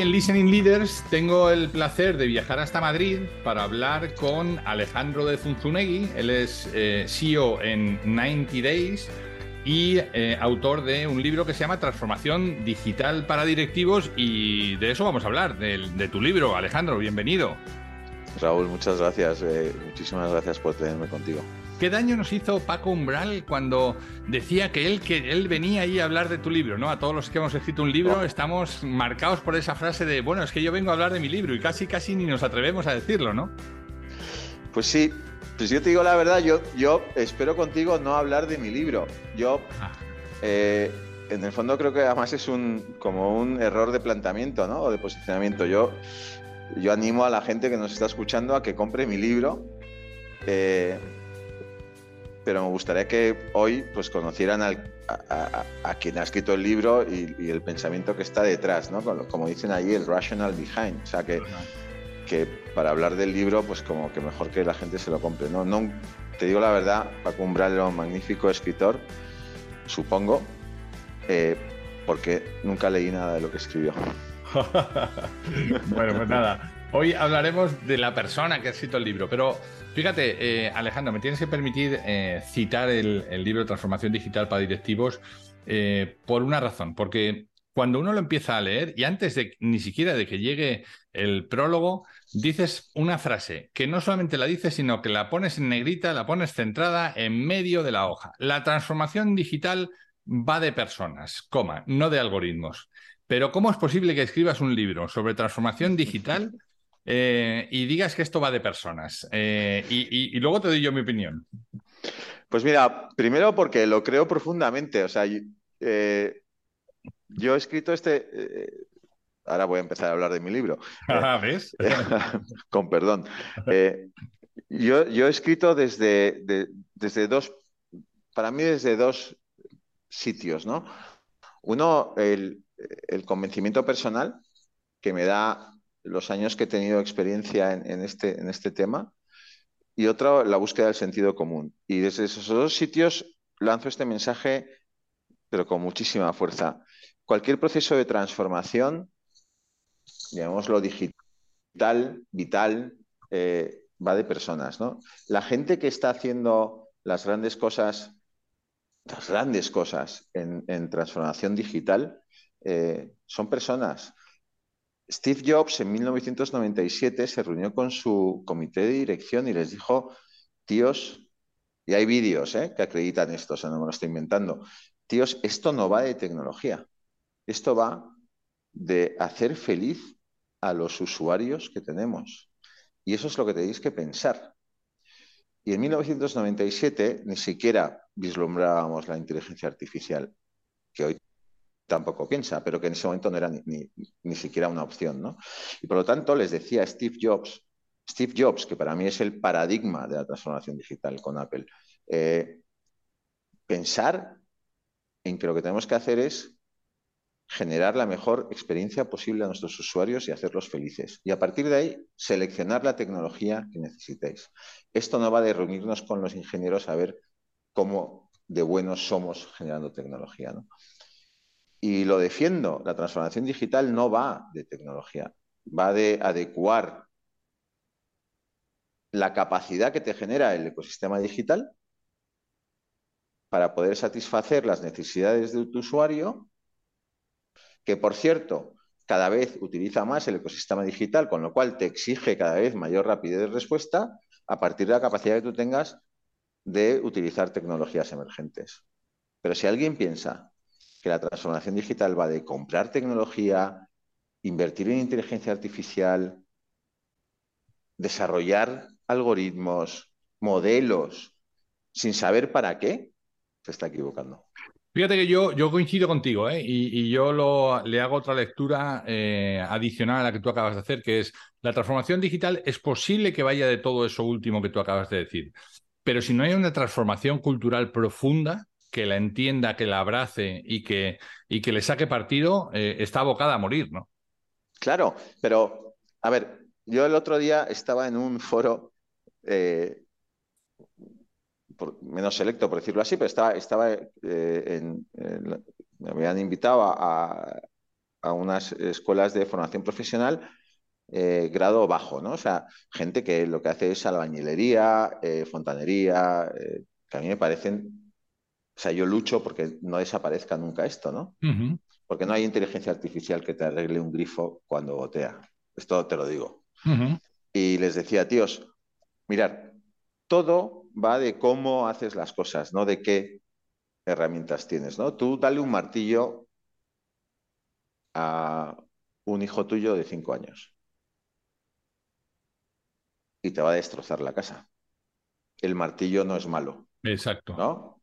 En Listening Leaders tengo el placer de viajar hasta Madrid para hablar con Alejandro de Zunzunegui. Él es eh, CEO en 90 Days y eh, autor de un libro que se llama Transformación Digital para Directivos y de eso vamos a hablar, de, de tu libro. Alejandro, bienvenido. Raúl, muchas gracias. Eh, muchísimas gracias por tenerme contigo. ¿Qué daño nos hizo Paco Umbral cuando decía que él, que él venía ahí a hablar de tu libro? ¿no? A todos los que hemos escrito un libro estamos marcados por esa frase de, bueno, es que yo vengo a hablar de mi libro y casi, casi ni nos atrevemos a decirlo, ¿no? Pues sí, pues yo te digo la verdad, yo, yo espero contigo no hablar de mi libro. Yo, ah. eh, en el fondo creo que además es un, como un error de planteamiento, ¿no? O de posicionamiento. Yo, yo animo a la gente que nos está escuchando a que compre mi libro. Eh, pero me gustaría que hoy pues conocieran a, quien ha escrito el libro y, el pensamiento que está detrás, ¿no? Como, dicen allí, el rational behind. O sea, que, que para hablar del libro, pues como que mejor que la gente se lo compre. No, no te digo la verdad, Paco Umbral era un magnífico escritor, supongo, eh, porque nunca leí nada de lo que escribió. bueno, pues nada. Hoy hablaremos de la persona que ha escrito el libro, pero fíjate, eh, Alejandro, me tienes que permitir eh, citar el, libro Transformación Digital para Directivos eh, por una razón, porque cuando uno lo empieza a leer y antes de ni siquiera de que llegue el prólogo, dices una frase que no solamente la dices, sino que la pones en negrita, la pones centrada en medio de la hoja. La transformación digital va de personas, coma, no de algoritmos. Pero ¿cómo es posible que escribas un libro sobre transformación digital eh, y digas que esto va de personas. Eh, y, luego te doy yo mi opinión. Pues mira, primero porque lo creo profundamente. O sea, eh, yo he escrito este. ahora voy a empezar a hablar de mi libro. Ah, ¿Ves? con perdón. Yo, he escrito desde, desde dos. Para mí, desde dos sitios, ¿no? Uno, el, el convencimiento personal que me da los años que he tenido experiencia en, este, en este tema y otro, la búsqueda del sentido común. Y desde esos dos sitios lanzo este mensaje, pero con muchísima fuerza. Cualquier proceso de transformación, llamémoslo digital, vital, eh, va de personas. ¿no? La gente que está haciendo las grandes cosas, las grandes cosas en, transformación digital, eh, son personas. Steve Jobs en 1997 se reunió con su comité de dirección y les dijo, tíos, y hay vídeos ¿eh? que acreditan esto, o sea, no me lo estoy inventando, tíos, esto no va de tecnología, esto va de hacer feliz a los usuarios que tenemos. Y eso es lo que tenéis que pensar. Y en 1997 ni siquiera vislumbrábamos la inteligencia artificial, que hoy tampoco piensa, pero que en ese momento no era ni, siquiera una opción. ¿no? Y por lo tanto les decía Steve Jobs, Steve Jobs, que para mí es el paradigma de la transformación digital con Apple, eh, pensar en que lo que tenemos que hacer es generar la mejor experiencia posible a nuestros usuarios y hacerlos felices. Y a partir de ahí, seleccionar la tecnología que necesitéis. Esto no va de reunirnos con los ingenieros a ver cómo de buenos somos generando tecnología. ¿no? Y lo defiendo, la transformación digital no va de tecnología, va de adecuar la capacidad que te genera el ecosistema digital para poder satisfacer las necesidades de tu usuario, que por cierto, cada vez utiliza más el ecosistema digital, con lo cual te exige cada vez mayor rapidez de respuesta a partir de la capacidad que tú tengas de utilizar tecnologías emergentes. Pero si alguien piensa que la transformación digital va de comprar tecnología, invertir en inteligencia artificial, desarrollar algoritmos, modelos, sin saber para qué, se está equivocando. Fíjate que yo, yo coincido contigo ¿eh? y, yo lo, le hago otra lectura eh, adicional a la que tú acabas de hacer, que es la transformación digital es posible que vaya de todo eso último que tú acabas de decir, pero si no hay una transformación cultural profunda que la entienda, que la abrace y que, y que le saque partido, eh, está abocada a morir, ¿no? Claro, pero a ver, yo el otro día estaba en un foro menos selecto, por decirlo así, pero estaba, estaba eh, en, me habían invitado a, unas escuelas de formación profesional eh, grado bajo, ¿no? O sea, gente que lo que hace es albañilería, eh, fontanería, que a mí me parecen, o sea, yo lucho porque no desaparezca nunca esto, ¿no? Porque no hay inteligencia artificial que te arregle un grifo cuando gotea. Esto te lo digo. Y les decía, tíos, mirar, todo va de cómo haces las cosas, no de qué herramientas tienes, ¿no? Tú dale un martillo a un hijo tuyo de cinco años y te va a destrozar la casa. El martillo no es malo. Exacto. ¿No?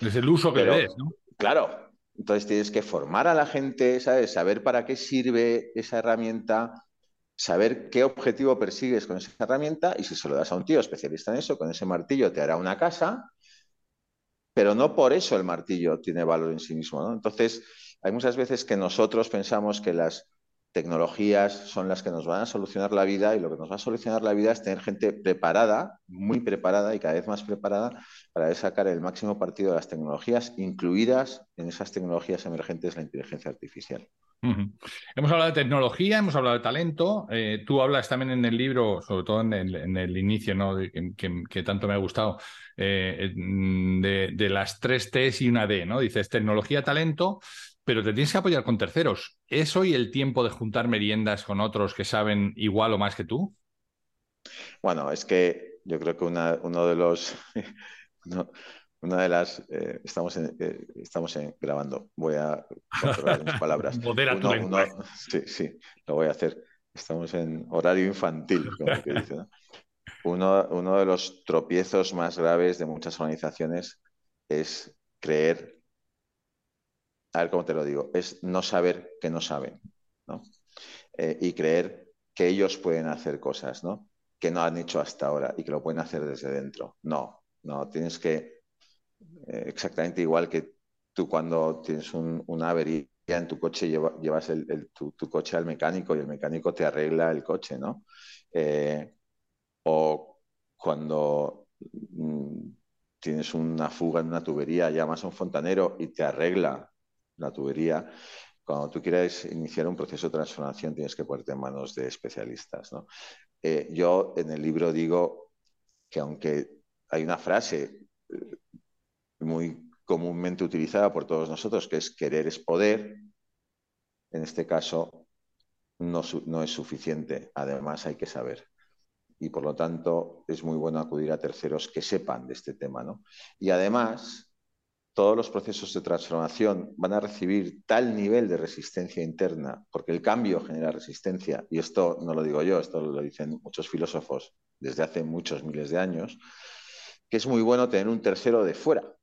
Es el uso que le des, ¿no? Claro. Entonces tienes que formar a la gente, ¿sabes? Saber para qué sirve esa herramienta, saber qué objetivo persigues con esa herramienta y si se lo das a un tío especialista en eso, con ese martillo te hará una casa, pero no por eso el martillo tiene valor en sí mismo. ¿no? Entonces, hay muchas veces que nosotros pensamos que las tecnologías son las que nos van a solucionar la vida y lo que nos va a solucionar la vida es tener gente preparada, muy preparada y cada vez más preparada para sacar el máximo partido de las tecnologías, incluidas en esas tecnologías emergentes la inteligencia artificial. Hemos hablado de tecnología, hemos hablado de talento. Eh, tú hablas también en el libro, sobre todo en el, inicio, ¿no? que, tanto me ha gustado, eh, de, de, las tres T's y una D, ¿no? Dices tecnología, talento, pero te tienes que apoyar con terceros. ¿Es hoy el tiempo de juntar meriendas con otros que saben igual o más que tú? Bueno, es que yo creo que uno de los... una de las... Eh, estamos eh, estamos grabando. Voy a controlar mis palabras. sí, sí, lo voy a hacer. Estamos en horario infantil, como que dice. Uno, uno de los tropiezos más graves de muchas organizaciones es creer a ver cómo te lo digo, es no saber que no saben, ¿no? Eh, y creer que ellos pueden hacer cosas, ¿no? Que no han hecho hasta ahora y que lo pueden hacer desde dentro. No, no, tienes que, eh, exactamente igual que tú cuando tienes una avería en tu coche, llevas tu, coche al mecánico y el mecánico te arregla el coche, ¿no? Eh, o cuando mm, tienes una fuga en una tubería, llamas a un fontanero y te arregla la tubería, cuando tú quieres iniciar un proceso de transformación tienes que ponerte en manos de especialistas. Eh, yo en el libro digo que aunque hay una frase eh, muy comúnmente utilizada por todos nosotros, que es querer es poder, en este caso no, no es suficiente. Además hay que saber y por lo tanto es muy bueno acudir a terceros que sepan de este tema. ¿no? Y además, todos los procesos de transformación van a recibir tal nivel de resistencia interna, porque el cambio genera resistencia, y esto no lo digo yo, esto lo dicen muchos filósofos desde hace muchos miles de años, que es muy bueno tener un tercero de fuera,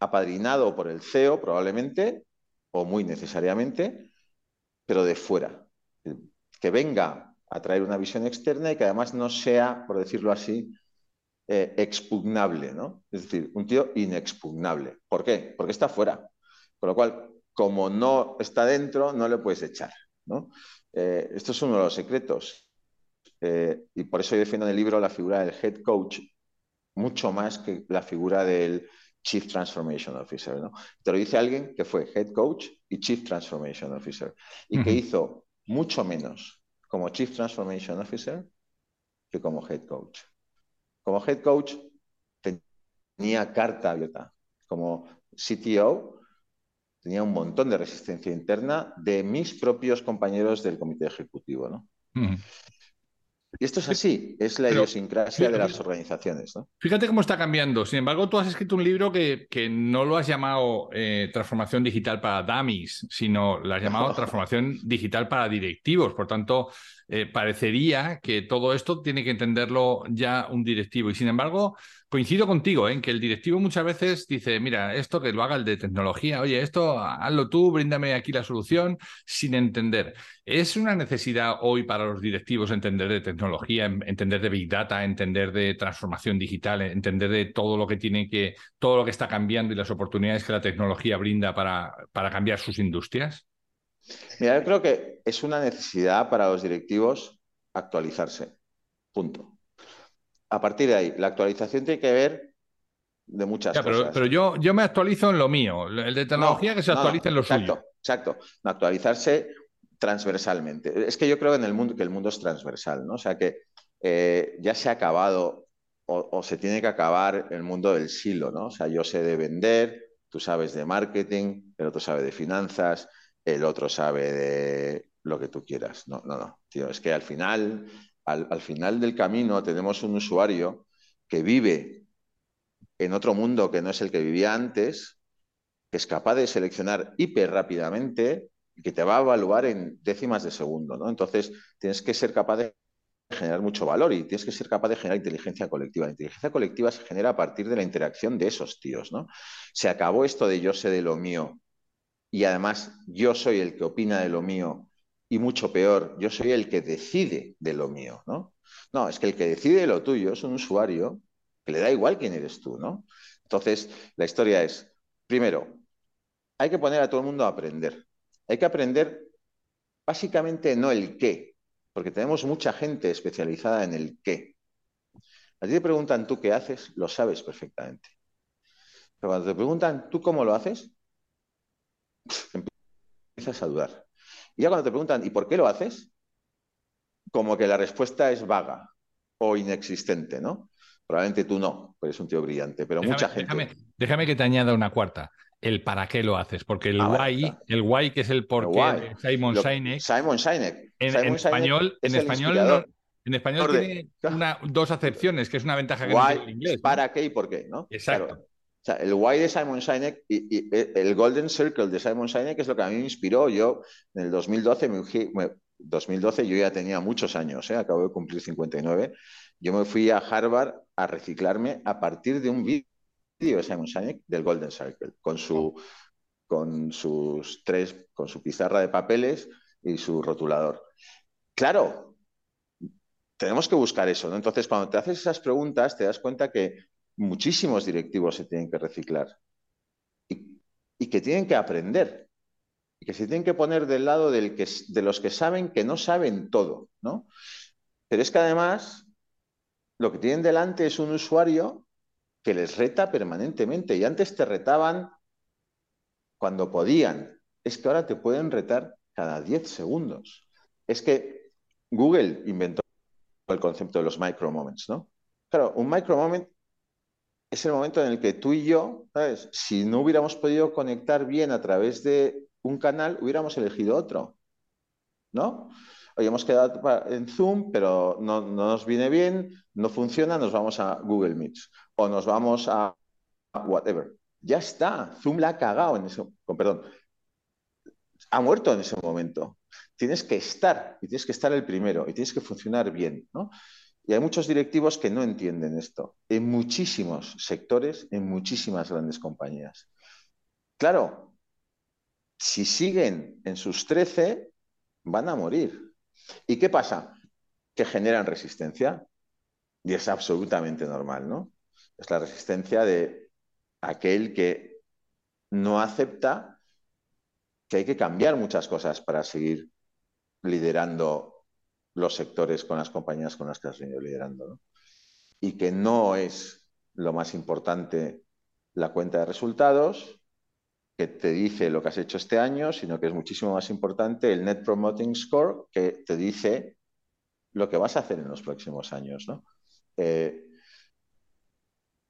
apadrinado por el CEO probablemente, o muy necesariamente, pero de fuera, que venga a traer una visión externa y que además no sea, por decirlo así, eh, expugnable, ¿no? Es decir, un tío inexpugnable. ¿Por qué? Porque está fuera. Con lo cual, como no está dentro, no le puedes echar, ¿no? Eh, esto es uno de los secretos. Eh, y por eso yo defiendo en el libro la figura del head coach mucho más que la figura del Chief Transformation Officer. ¿no? Te lo dice alguien que fue head coach y Chief Transformation Officer y que hizo mucho menos como Chief Transformation Officer que como head coach. Como head coach tenía carta abierta. Como CTO tenía un montón de resistencia interna de mis propios compañeros del comité ejecutivo. Y esto es así, es la idiosincrasia de las organizaciones. ¿no? Fíjate cómo está cambiando. Sin embargo, tú has escrito un libro que, que no lo has llamado eh, Transformación Digital para Dummies, sino lo has llamado Transformación Digital para Directivos. Por tanto, eh, parecería que todo esto tiene que entenderlo ya un directivo. Y sin embargo, coincido contigo ¿eh? en que el directivo muchas veces dice, mira, esto que lo haga el de tecnología, oye, esto hazlo tú, bríndame aquí la solución, sin entender. ¿Es una necesidad hoy para los directivos entender de tecnología, entender de Big Data, entender de transformación digital, entender de todo lo que tiene que, todo lo que está cambiando y las oportunidades que la tecnología brinda para, para cambiar sus industrias? Mira, yo creo que es una necesidad para los directivos actualizarse. Punto a partir de ahí, la actualización tiene que ver de muchas cosas. Pero yo, yo me actualizo en lo mío, el de tecnología que se actualice en lo exacto, suyo. Exacto, actualizarse transversalmente. Es que yo creo en el mundo, que el mundo es transversal, ¿no? O sea que eh, ya se ha acabado o, se tiene que acabar el mundo del silo, ¿no? O sea, yo sé de vender, tú sabes de marketing, el otro sabe de finanzas, el otro sabe de lo que tú quieras. No, no, no, tío, es que al final al, final del camino tenemos un usuario que vive en otro mundo que no es el que vivía antes, que es capaz de seleccionar hiper rápidamente y que te va a evaluar en décimas de segundo, ¿no? Entonces, tienes que ser capaz de generar mucho valor y tienes que ser capaz de generar inteligencia colectiva. La inteligencia colectiva se genera a partir de la interacción de esos tíos, ¿no? Se acabó esto de yo sé de lo mío y además yo soy el que opina de lo mío y mucho peor, yo soy el que decide de lo mío, ¿no? No, es que el que decide de lo tuyo es un usuario que le da igual quién eres tú, ¿no? Entonces, la historia es, primero, hay que poner a todo el mundo a aprender. Hay que aprender básicamente no el qué, porque tenemos mucha gente especializada en el qué. A ti te preguntan tú qué haces, lo sabes perfectamente. Pero cuando te preguntan tú cómo lo haces, empiezas a dudar. Y ya cuando te preguntan, ¿y por qué lo haces? Como que la respuesta es vaga o inexistente, ¿no? Probablemente tú no, pues eres un tío brillante, pero mucha gente. Déjame, que te añada una cuarta. El para qué lo haces, porque el ah, why, el why que es el por qué Simon Sinek. Simon Sinek. En, español, en español, en español tiene dos acepciones, que es una ventaja que no tiene el inglés. ¿Para qué y por qué? ¿no? Exacto. O sea, el why de Simon Sinek y, el Golden Circle de Simon Sinek es lo que a mí me inspiró. Yo en el 2012, me, 2012 yo ya tenía muchos años, ¿eh? acabo de cumplir 59. Yo me fui a Harvard a reciclarme a partir de un vídeo de Simon Sinek del Golden Circle, con su con sus tres, con su pizarra de papeles y su rotulador. Claro, tenemos que buscar eso, ¿no? Entonces, cuando te haces esas preguntas, te das cuenta que muchísimos directivos se tienen que reciclar y, que tienen que aprender y que se tienen que poner del lado de los que saben que no saben todo, ¿no? Pero es que además lo que tienen delante es un usuario que les reta permanentemente y antes te retaban cuando podían, es que ahora te pueden retar cada 10 segundos. Es que Google inventó el concepto de los micro moments, ¿no? Claro, un micro moment es el momento en el que tú y yo, ¿sabes? Si no hubiéramos podido conectar bien a través de un canal, hubiéramos elegido otro, ¿no? Hoy hemos quedado en Zoom, pero no, nos viene bien, no funciona, nos vamos a Google Meets o nos vamos a whatever. Ya está, Zoom la ha cagado en ese, perdón, ha muerto en ese momento. Tienes que estar y tienes que estar el primero y tienes que funcionar bien, ¿no? Y hay muchos directivos que no entienden esto, en muchísimos sectores, en muchísimas grandes compañías. Claro, si siguen en sus 13, van a morir. ¿Y qué pasa? Que generan resistencia. Y es absolutamente normal, ¿no? Es la resistencia de aquel que no acepta que hay que cambiar muchas cosas para seguir liderando los sectores con las compañías con las que has venido liderando. Y que no es lo más importante la cuenta de resultados, que te dice lo que has hecho este año, sino que es muchísimo más importante el Net Promoting Score, que te dice lo que vas a hacer en los próximos años. Eh,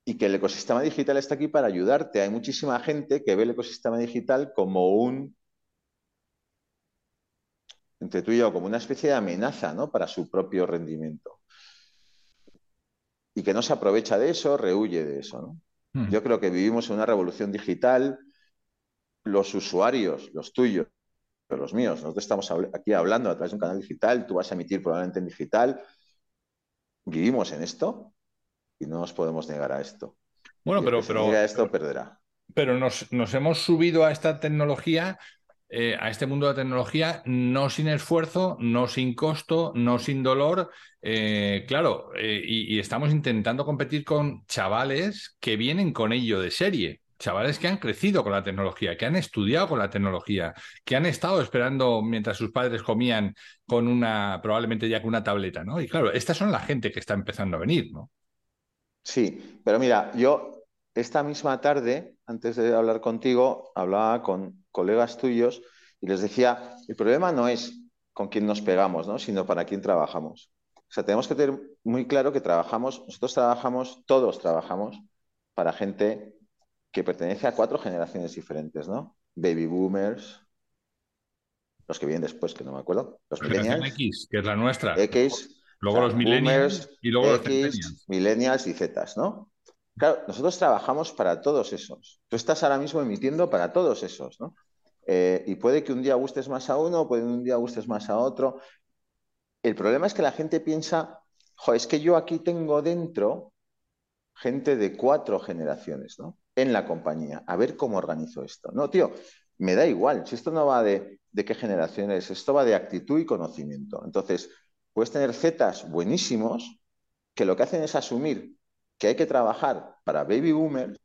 y que el ecosistema digital está aquí para ayudarte. Hay muchísima gente que ve el ecosistema digital como un entre tú y yo como una especie de amenaza ¿no? para su propio rendimiento. Y que no se aprovecha de eso, rehuye de eso. ¿no? Hmm. Yo creo que vivimos en una revolución digital. Los usuarios, los tuyos, los míos, nosotros estamos aquí hablando a través de un canal digital, tú vas a emitir probablemente en digital. Vivimos en esto y no nos podemos negar a esto. Bueno, pero, pero, esto perderá. Pero nos, nos hemos subido a esta tecnología eh, a este mundo de la tecnología no sin esfuerzo, no sin costo, no sin dolor. Eh, claro, eh, y, estamos intentando competir con chavales que vienen con ello de serie. Chavales que han crecido con la tecnología, que han estudiado con la tecnología, que han estado esperando mientras sus padres comían con una, probablemente ya con una tableta, ¿no? Y claro, estas son la gente que está empezando a venir, ¿no? Sí, pero mira, yo esta misma tarde, antes de hablar contigo, hablaba con colegas tuyos y les decía, el problema no es con quién nos pegamos, ¿no? sino para quién trabajamos. O sea, tenemos que tener muy claro que trabajamos, nosotros trabajamos, todos trabajamos para gente que pertenece a cuatro generaciones diferentes, ¿no? Baby boomers, los que vienen después, que no me acuerdo, los millennials. X, que es la nuestra. X, luego los millennials y luego X, los millennials y Zetas, ¿no? Claro, nosotros trabajamos para todos esos. Tú estás ahora mismo emitiendo para todos esos, ¿no? Eh, y puede que un día gustes más a uno, puede que un día gustes más a otro. El problema es que la gente piensa, jo, es que yo aquí tengo dentro gente de cuatro generaciones, ¿no? En la compañía. A ver cómo organizo esto. No, tío, me da igual. Si esto no va de, de qué generaciones, esto va de actitud y conocimiento. Entonces, puedes tener zetas buenísimos que lo que hacen es asumir que hay que trabajar para baby boomers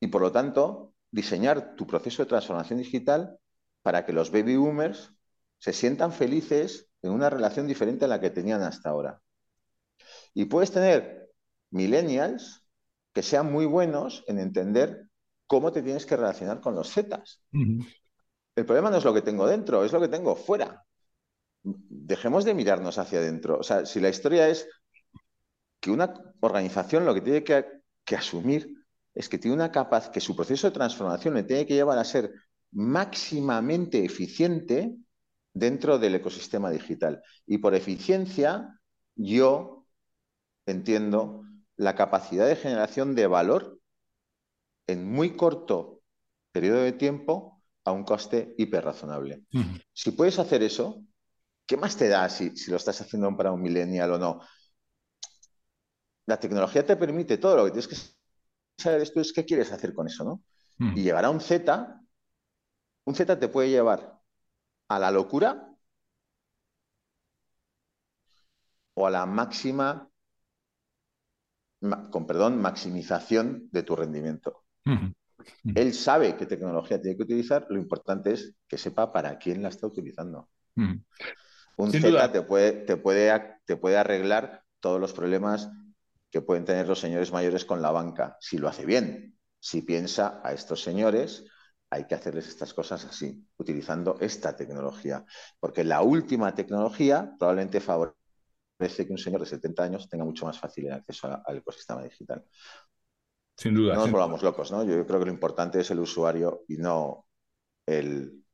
y por lo tanto diseñar tu proceso de transformación digital para que los baby boomers se sientan felices en una relación diferente a la que tenían hasta ahora. Y puedes tener millennials que sean muy buenos en entender cómo te tienes que relacionar con los Zetas. El problema no es lo que tengo dentro, es lo que tengo fuera. Dejemos de mirarnos hacia adentro. O sea, si la historia es que una organización lo que tiene que, asumir es que tiene una capacidad, que su proceso de transformación le tiene que llevar a ser máximamente eficiente dentro del ecosistema digital. Y por eficiencia, yo entiendo la capacidad de generación de valor en muy corto periodo de tiempo a un coste hiperrazonable. Si puedes hacer eso, ¿qué más te da si, si, lo estás haciendo para un millennial o no? La tecnología te permite todo, lo que tienes que saber esto es qué quieres hacer con eso, ¿no? Hmm. Y llegar a un Z, un Z te puede llevar a la locura o a la máxima, con perdón, maximización de tu rendimiento. Hmm. Hmm. Él sabe qué tecnología tiene que utilizar, lo importante es que sepa para quién la está utilizando. Un Z te puede, te, puede, te puede arreglar todos los problemas que pueden tener los señores mayores con la banca, si lo hace bien. Si piensa a estos señores, hay que hacerles estas cosas así, utilizando esta tecnología. Porque la última tecnología probablemente favorece que un señor de 70 años tenga mucho más fácil el acceso al ecosistema digital. Sin duda. No nos volvamos locos, ¿no? Yo creo que lo importante es el usuario y no el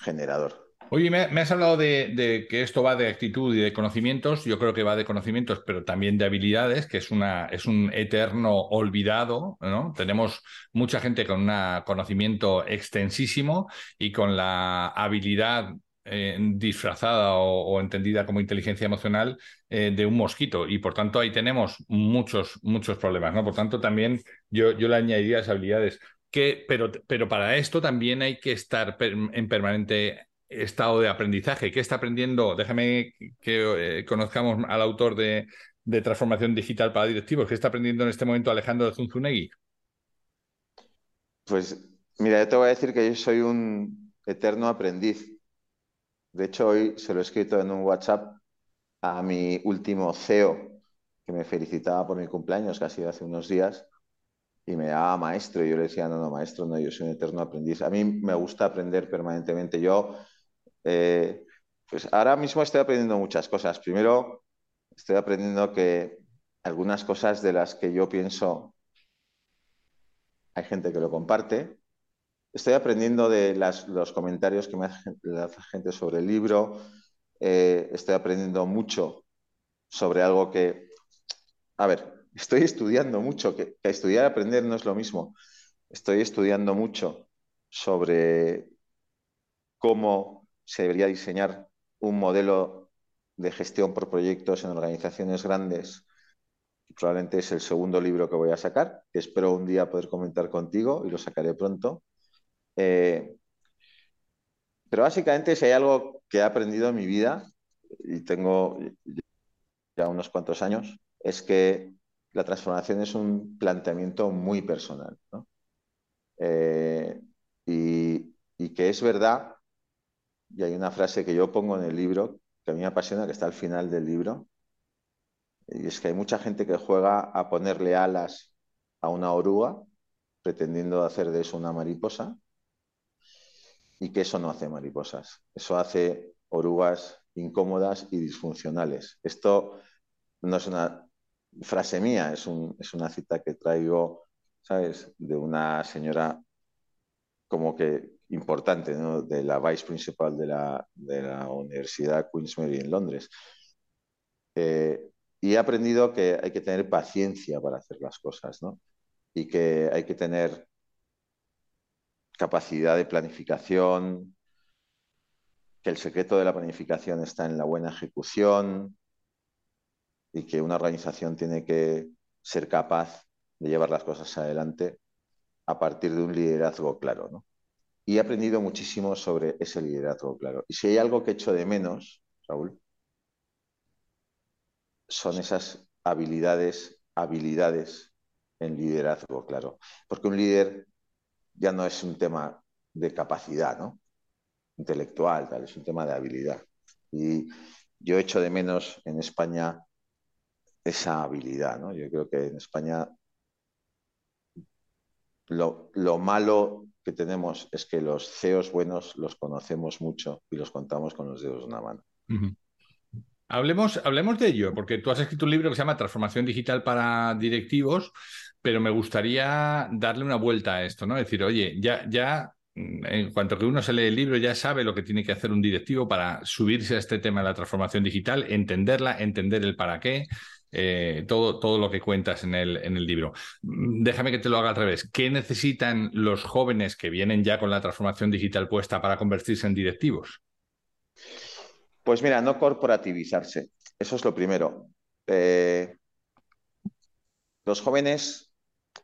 generador. Oye, me, has hablado de, que esto va de actitud y de conocimientos. Yo creo que va de conocimientos, pero también de habilidades, que es, una, es un eterno olvidado. Tenemos mucha gente con un conocimiento extensísimo y con la habilidad eh, disfrazada o, entendida como inteligencia emocional eh, de un mosquito. Y por tanto, ahí tenemos muchos, muchos problemas. ¿no? Por tanto, también yo, yo le añadiría las habilidades. Que, pero, pero para esto también hay que estar en permanente estado de aprendizaje? ¿Qué está aprendiendo? Déjame que eh, conozcamos al autor de, Transformación Digital para Directivos. ¿Qué está aprendiendo en este momento Alejandro Zunzunegui? Pues mira, yo te voy a decir que yo soy un eterno aprendiz. De hecho, hoy se lo he escrito en un WhatsApp a mi último CEO, que me felicitaba por mi cumpleaños, que ha sido hace unos días, y me daba maestro. Y yo le decía, no, no, maestro, no, yo soy un eterno aprendiz. A mí me gusta aprender permanentemente. Yo eh, pues ahora mismo estoy aprendiendo muchas cosas. Primero, estoy aprendiendo que algunas cosas de las que yo pienso hay gente que lo comparte. estoy aprendiendo de los comentarios que me hace la gente sobre el libro. Eh, estoy aprendiendo mucho sobre algo que, a ver, estoy estudiando mucho, que, estudiar y aprender no es lo mismo. Estoy estudiando mucho sobre cómo se debería diseñar un modelo de gestión por proyectos en organizaciones grandes. Probablemente es el segundo libro que voy a sacar, que espero un día poder comentar contigo y lo sacaré pronto. Eh, pero básicamente si hay algo que he aprendido en mi vida, y tengo ya unos cuantos años, es que la transformación es un planteamiento muy personal. Eh, y, y, que es verdad, y hay una frase que yo pongo en el libro, que a mí me apasiona, que está al final del libro, y es que hay mucha gente que juega a ponerle alas a una oruga, pretendiendo hacer de eso una mariposa, y que eso no hace mariposas, eso hace orugas incómodas y disfuncionales. Esto no es una frase mía, es, una cita que traigo, ¿sabes?, de una señora como que importante, ¿no? de la vice principal de la, de la Universidad Queen's Mary en Londres. Eh, y he aprendido que hay que tener paciencia para hacer las cosas, ¿no? Y que hay que tener capacidad de planificación, que el secreto de la planificación está en la buena ejecución y que una organización tiene que ser capaz de llevar las cosas adelante a partir de un liderazgo claro. Y he aprendido muchísimo sobre ese liderazgo claro. Y si hay algo que echo de menos, Raúl, son esas habilidades, habilidades en liderazgo claro. Porque un líder ya no es un tema de capacidad, ¿no? Intelectual, tal, es un tema de habilidad. Y yo echo de menos en España esa habilidad, ¿no? Yo creo que en España lo, malo que tenemos es que los CEOs buenos los conocemos mucho y los contamos con los dedos de una mano. Hablemos, hablemos de ello, porque tú has escrito un libro que se llama Transformación Digital para Directivos, pero me gustaría darle una vuelta a esto, ¿no? Es decir, oye, ya, ya mm, en cuanto que uno se lee el libro, ya sabe lo que tiene que hacer un directivo para subirse a este tema de la transformación digital, entenderla, entender el para qué, eh, todo, todo lo que cuentas en el, en el libro. Mm, déjame que te lo haga al revés. ¿Qué necesitan los jóvenes que vienen ya con la transformación digital puesta para convertirse en directivos? Pues mira, no corporativizarse. Eso es lo primero. Eh, los jóvenes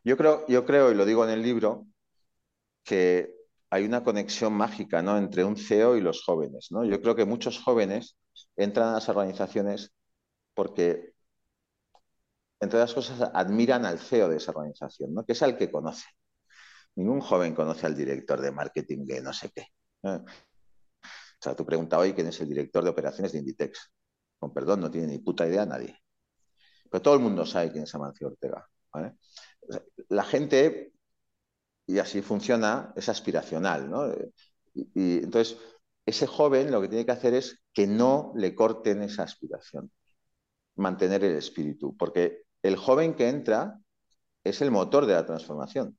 yo creo, yo creo, y lo digo en el libro, que hay una conexión mágica ¿no? entre un CEO y los jóvenes. ¿no? Yo creo que muchos jóvenes entran a las organizaciones porque, entre otras cosas, admiran al CEO de esa organización, ¿no? que es al que conoce. Ningún joven conoce al director de marketing de no sé qué. O sea, tú preguntas hoy quién es el director de operaciones de Inditex. Con perdón, no tiene ni puta idea nadie. Pero todo el mundo sabe quién es Amancio Ortega. la gente, y así funciona, es aspiracional, ¿no? Y, entonces, ese joven lo que tiene que hacer es que no le corten esa aspiración, mantener el espíritu, porque el joven que entra es el motor de la transformación.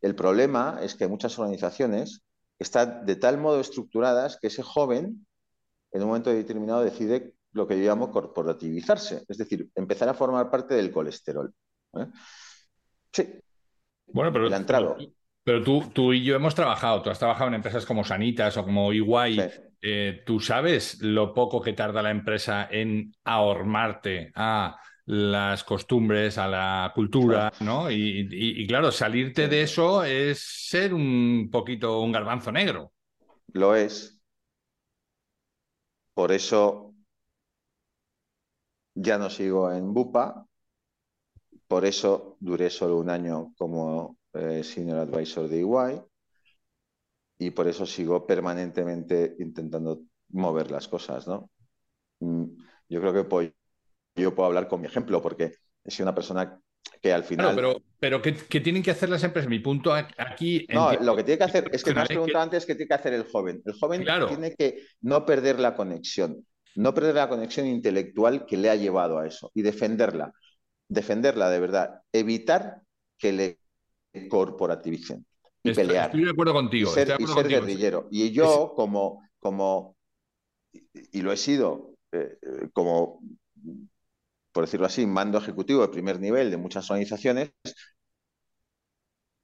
El problema es que muchas organizaciones están de tal modo estructuradas que ese joven, en un momento determinado, decide lo que yo llamo corporativizarse, es decir, empezar a formar parte del colesterol. ¿eh? Sí. Bueno, pero. entrado. Pero tú, tú y yo hemos trabajado, tú has trabajado en empresas como Sanitas o como Iguay. Eh, ¿Tú sabes lo poco que tarda la empresa en ahormarte a las costumbres, a la cultura, ¿no? Y, claro, salirte de eso es ser un poquito un garbanzo negro. Lo es. Por eso ya no sigo en Bupa, por eso duré solo un año como eh, Senior Advisor de EY y por eso sigo permanentemente intentando mover las cosas, ¿no? Mm, yo creo que yo puedo hablar con mi ejemplo porque soy una persona que al final... pero, pero ¿qué, tienen que hacer las empresas? Mi punto aquí... No, lo que tiene que hacer, es que me has preguntado antes qué tiene que hacer el joven. El joven tiene que no perder la conexión, no perder la conexión intelectual que le ha llevado a eso y defenderla defenderla de verdad, evitar que le corporativicen. y pelear. Estoy de acuerdo contigo. Y ser, estoy de y acuerdo ser contigo. guerrillero. Y yo, como, como, y lo he sido, eh, eh, como, por decirlo así, mando ejecutivo de primer nivel de muchas organizaciones,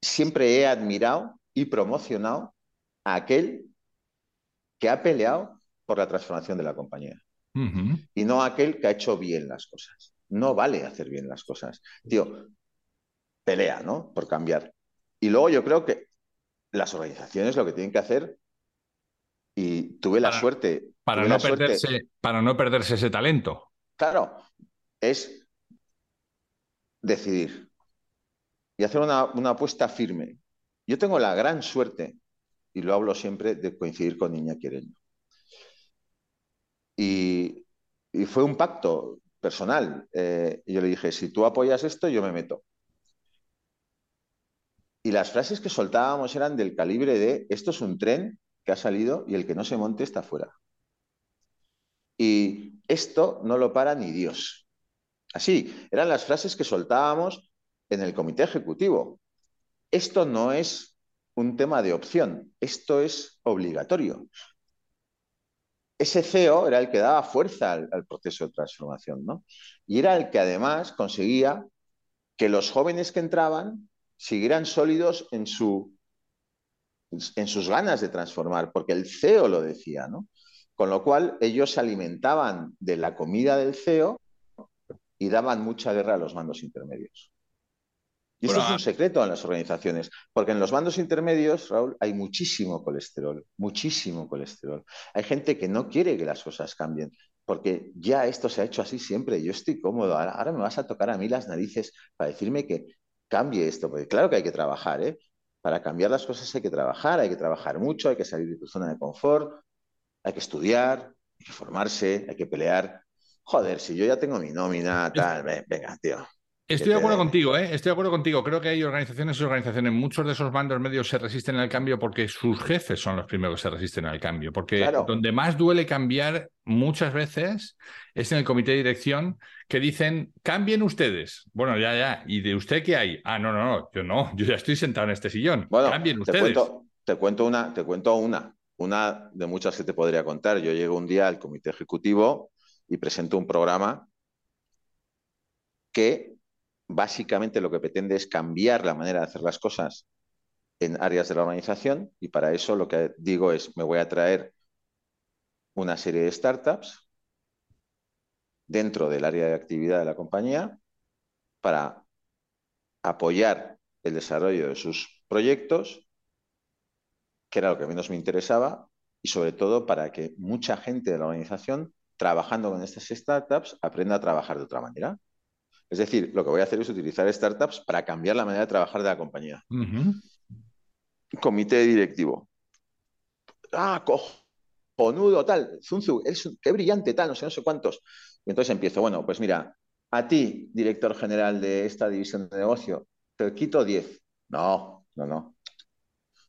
siempre he admirado y promocionado a aquel que ha peleado por la transformación de la compañía y no a aquel que ha hecho bien las cosas. No vale hacer bien las cosas. Tío, pelea, ¿no? Por cambiar. Y luego yo creo que las organizaciones lo que tienen que hacer, y tuve la suerte, Para no, la suerte- perderse, para no perderse ese talento. claro, es decidir y hacer una, una apuesta firme. Yo tengo la gran suerte, y lo hablo siempre, de coincidir con Niña Quereño. Y, fue un pacto personal. Eh, yo le dije, si tú apoyas esto, yo me meto. Y las frases que soltábamos eran del calibre de, esto es un tren que ha salido y el que no se monte está fuera. Y esto no lo para ni Dios. Así, eran las frases que soltábamos en el comité ejecutivo. Esto no es un tema de opción, esto es obligatorio. Ese CEO era el que daba fuerza al, al proceso de transformación, ¿no? Y era el que además conseguía que los jóvenes que entraban siguieran sólidos en, su, en sus ganas de transformar, porque el CEO lo decía, ¿no? Con lo cual ellos se alimentaban de la comida del CEO y daban mucha guerra a los mandos intermedios. Y Bueno, esto es un secreto en las organizaciones, porque en los mandos intermedios, Raúl, hay muchísimo colesterol, muchísimo colesterol. Hay gente que no quiere que las cosas cambien, porque ya esto se ha hecho así siempre, yo estoy cómodo, ahora, ahora me vas a tocar a mí las narices para decirme que cambie esto, porque claro que hay que trabajar, ¿eh? Para cambiar las cosas hay que trabajar, hay que trabajar mucho, hay que salir de tu zona de confort, hay que estudiar, hay que formarse, hay que pelear. Joder, si yo ya tengo mi nómina, tal, ve- venga, tío. Estoy de acuerdo contigo, ¿eh? Estoy de acuerdo contigo. Creo que hay organizaciones y organizaciones, muchos de esos mandos medios se resisten al cambio porque sus jefes son los primeros que se resisten al cambio. Porque Claro. donde más duele cambiar muchas veces es en el comité de dirección que dicen, cambien ustedes. Bueno, ya, ya. ¿Y de usted qué hay? Ah, no, no, no, yo no, yo ya estoy sentado en este sillón. Bueno, cambien te ustedes. cuento, te cuento una, te cuento una, una de muchas que te podría contar. Yo llego un día al comité ejecutivo y presento un programa que básicamente lo que pretende es cambiar la manera de hacer las cosas en áreas de la organización y para eso lo que digo es, me voy a traer una serie de startups dentro del área de actividad de la compañía para apoyar el desarrollo de sus proyectos, que era lo que menos me interesaba, y sobre todo para que mucha gente de la organización, trabajando con estas startups, aprenda a trabajar de otra manera. Es decir, lo que voy a hacer es utilizar startups para cambiar la manera de trabajar de la compañía. Comité directivo. Ah, cojonudo, tal. Zunzu, eres un- qué brillante, tal, no sé, no sé cuántos. Y entonces empiezo, bueno, pues mira, a ti, director general de esta división de negocio, te quito 10. No, no, no.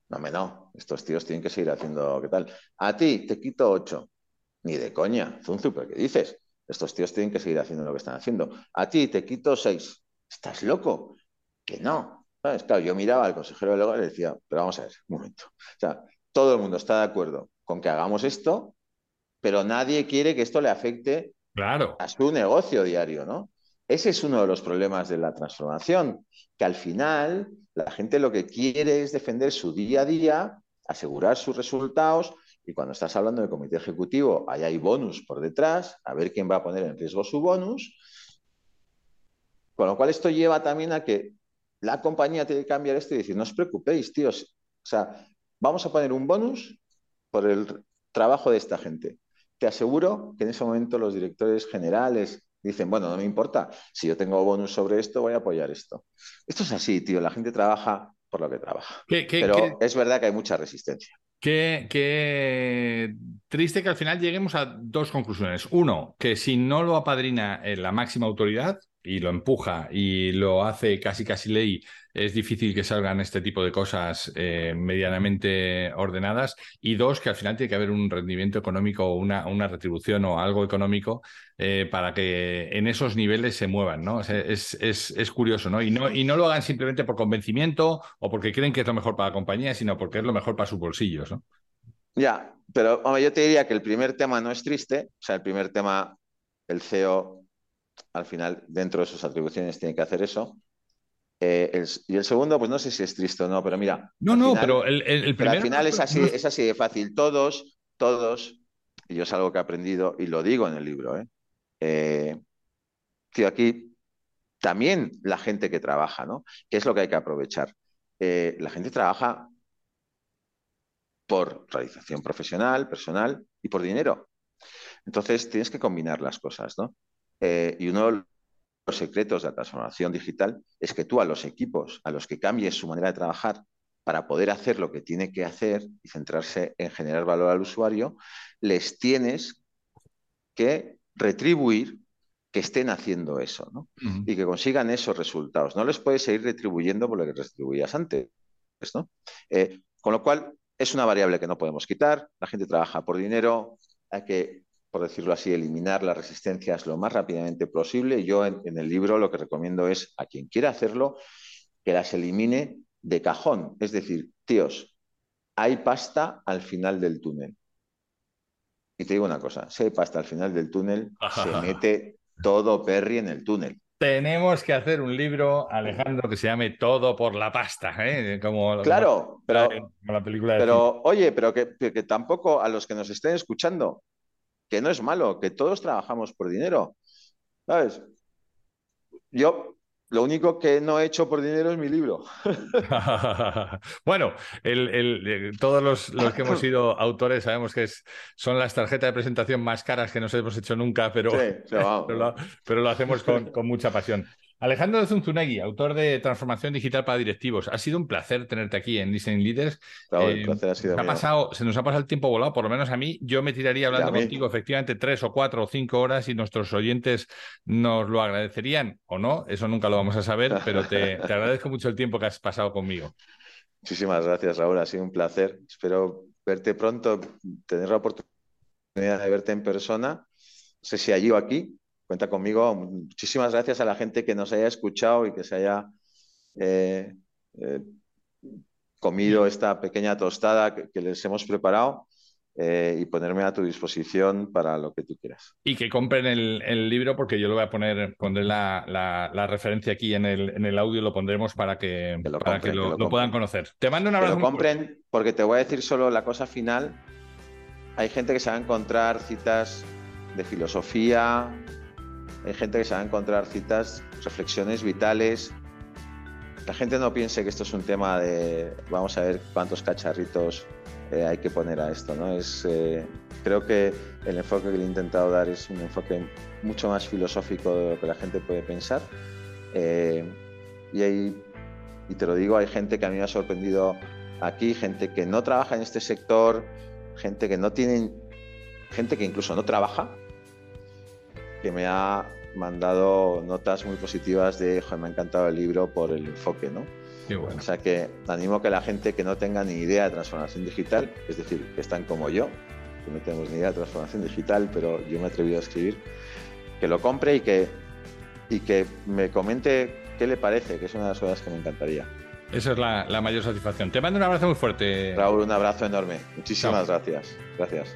No, me no. Estos tíos tienen que seguir haciendo, ¿qué tal? A ti, te quito 8. Ni de coña, Zunzu, ¿pero qué dices? Estos tíos tienen que seguir haciendo lo que están haciendo. A ti, te quito 6. ¿Estás loco? Que no. ¿Sabes? Claro, yo miraba al consejero hogar y le decía, pero vamos a ver, un momento. O sea, todo el mundo está de acuerdo con que hagamos esto, pero nadie quiere que esto le afecte Claro. a su negocio diario, ¿no? Ese es uno de los problemas de la transformación, que al final la gente lo que quiere es defender su día a día, asegurar sus resultados, y cuando estás hablando de comité ejecutivo, ahí hay bonus por detrás, a ver quién va a poner en riesgo su bonus. Con lo cual esto lleva también a que la compañía tiene que cambiar esto y decir, no os preocupéis, tíos, o sea, vamos a poner un bonus por el trabajo de esta gente. Te aseguro que en ese momento los directores generales dicen, bueno, no me importa, si yo tengo bonus sobre esto, voy a apoyar esto. Esto es así, tío, la gente trabaja por lo que trabaja. ¿Qué, qué- Pero qué- es verdad que hay mucha resistencia. Qué, triste que al final lleguemos a dos conclusiones. Uno, que si no lo apadrina eh, la máxima autoridad, y lo empuja y lo hace casi casi ley, es difícil que salgan este tipo de cosas eh, medianamente ordenadas. Y dos, que al final tiene que haber un rendimiento económico o una, una, retribución o algo económico eh, para que en esos niveles se muevan, ¿no? es, es, es, curioso, ¿no? Y, ¿no? y no lo hagan simplemente por convencimiento o porque creen que es lo mejor para la compañía, sino porque es lo mejor para sus bolsillos, ¿no? Ya, pero yo te diría que el primer tema no es triste, o sea, el primer tema, el CEO al final, dentro de sus atribuciones, tiene que hacer eso. Eh, y el segundo, pues no sé si es triste o no, pero mira. No, no, pero el, el, primero. al final es así, es así de fácil. Todos, todos, y yo es algo que he aprendido y lo digo en el libro, ¿eh? eh tío, aquí también la gente que trabaja, ¿no? ¿Qué es lo que hay que aprovechar? Eh, la gente trabaja por realización profesional, personal y por dinero. Entonces tienes que combinar las cosas, ¿no? Eh, y uno de los secretos de la transformación digital es que tú a los equipos a los que cambies su manera de trabajar para poder hacer lo que tiene que hacer y centrarse en generar valor al usuario, les tienes que retribuir que estén haciendo eso ¿no? y que consigan esos resultados. No les puedes seguir retribuyendo por lo que retribuías antes. ¿no? Eh, con lo cual, es una variable que no podemos quitar. La gente trabaja por dinero, hay que por decirlo así, eliminar las resistencias lo más rápidamente posible. Yo en, el libro lo que recomiendo es a quien quiera hacerlo, que las elimine de cajón. Es decir, tíos, hay pasta al final del túnel. Y te digo una cosa, si hay pasta al final del túnel, se mete todo Perry en el túnel. Tenemos que hacer un libro, Alejandro, que se llame Todo por la pasta, ¿eh? Como, claro, pero, la película pero oye, pero que, tampoco a los que nos estén escuchando, que no es malo, que todos trabajamos por dinero. ¿Sabes? Yo lo único que no he hecho por dinero es mi libro. bueno, el, todos los, que hemos sido autores sabemos que es, son las tarjetas de presentación más caras que nos hemos hecho nunca, pero, pero, lo, hacemos con, con mucha pasión. Alejandro Zunzunegui, autor de Transformación Digital para Directivos. Ha sido un placer tenerte aquí en Listening Leaders. el eh, placer ha sido se, ha pasado, se nos ha pasado el tiempo volado, por lo menos a mí. Yo me tiraría hablando contigo efectivamente tres o cuatro o cinco horas y nuestros oyentes nos lo agradecerían o no. Eso nunca lo vamos a saber, pero te, te agradezco mucho el tiempo que has pasado conmigo. Muchísimas gracias, Raúl. Ha sido un placer. Espero verte pronto, tener la oportunidad de verte en persona. No sé si allí o aquí, cuenta conmigo. Muchísimas gracias a la gente que nos haya escuchado y que se haya eh, eh, comido esta pequeña tostada que, les hemos preparado. Eh, y ponerme a tu disposición para lo que tú quieras. Y que compren el, libro porque yo lo voy a poner, pondré la, referencia aquí en el, en el audio, lo pondremos para que, lo, puedan conocer. Te mando un abrazo. Que lo compren porque te voy a decir solo la cosa final. Hay gente que se va a encontrar citas de filosofía, hay gente que se va a encontrar citas, reflexiones vitales. La gente no piense que esto es un tema de vamos a ver cuántos cacharritos eh, hay que poner a esto. ¿no? Es, eh, creo que el enfoque que le he intentado dar es un enfoque mucho más filosófico de lo que la gente puede pensar. Eh, y, hay, y te lo digo, hay gente que a mí me ha sorprendido aquí, gente que no trabaja en este sector, gente que no tiene, gente que incluso no trabaja, que me ha mandado notas muy positivas de, me ha encantado el libro por el enfoque, ¿no? O sea que animo a que la gente que no tenga ni idea de transformación digital, es decir, que están como yo, que no tenemos ni idea de transformación digital, pero yo me he atrevido a escribir, que lo compre y que, y que me comente qué le parece, que es una de las cosas que me encantaría. Esa es la, mayor satisfacción. Te mando un abrazo muy fuerte. Raúl, un abrazo enorme. Muchísimas gracias. Gracias.